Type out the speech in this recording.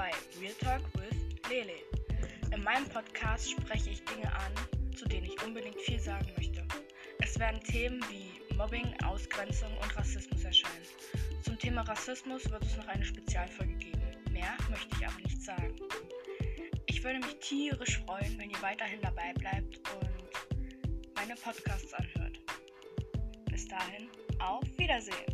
bei Real Talk with Lele. In meinem Podcast spreche ich Dinge an, zu denen ich unbedingt viel sagen möchte. Es werden Themen wie Mobbing, Ausgrenzung und Rassismus erscheinen. Zum Thema Rassismus wird es noch eine Spezialfolge geben. Mehr möchte ich aber nicht sagen. Ich würde mich tierisch freuen, wenn ihr weiterhin dabei bleibt und meine Podcasts anhört. Bis dahin, auf Wiedersehen!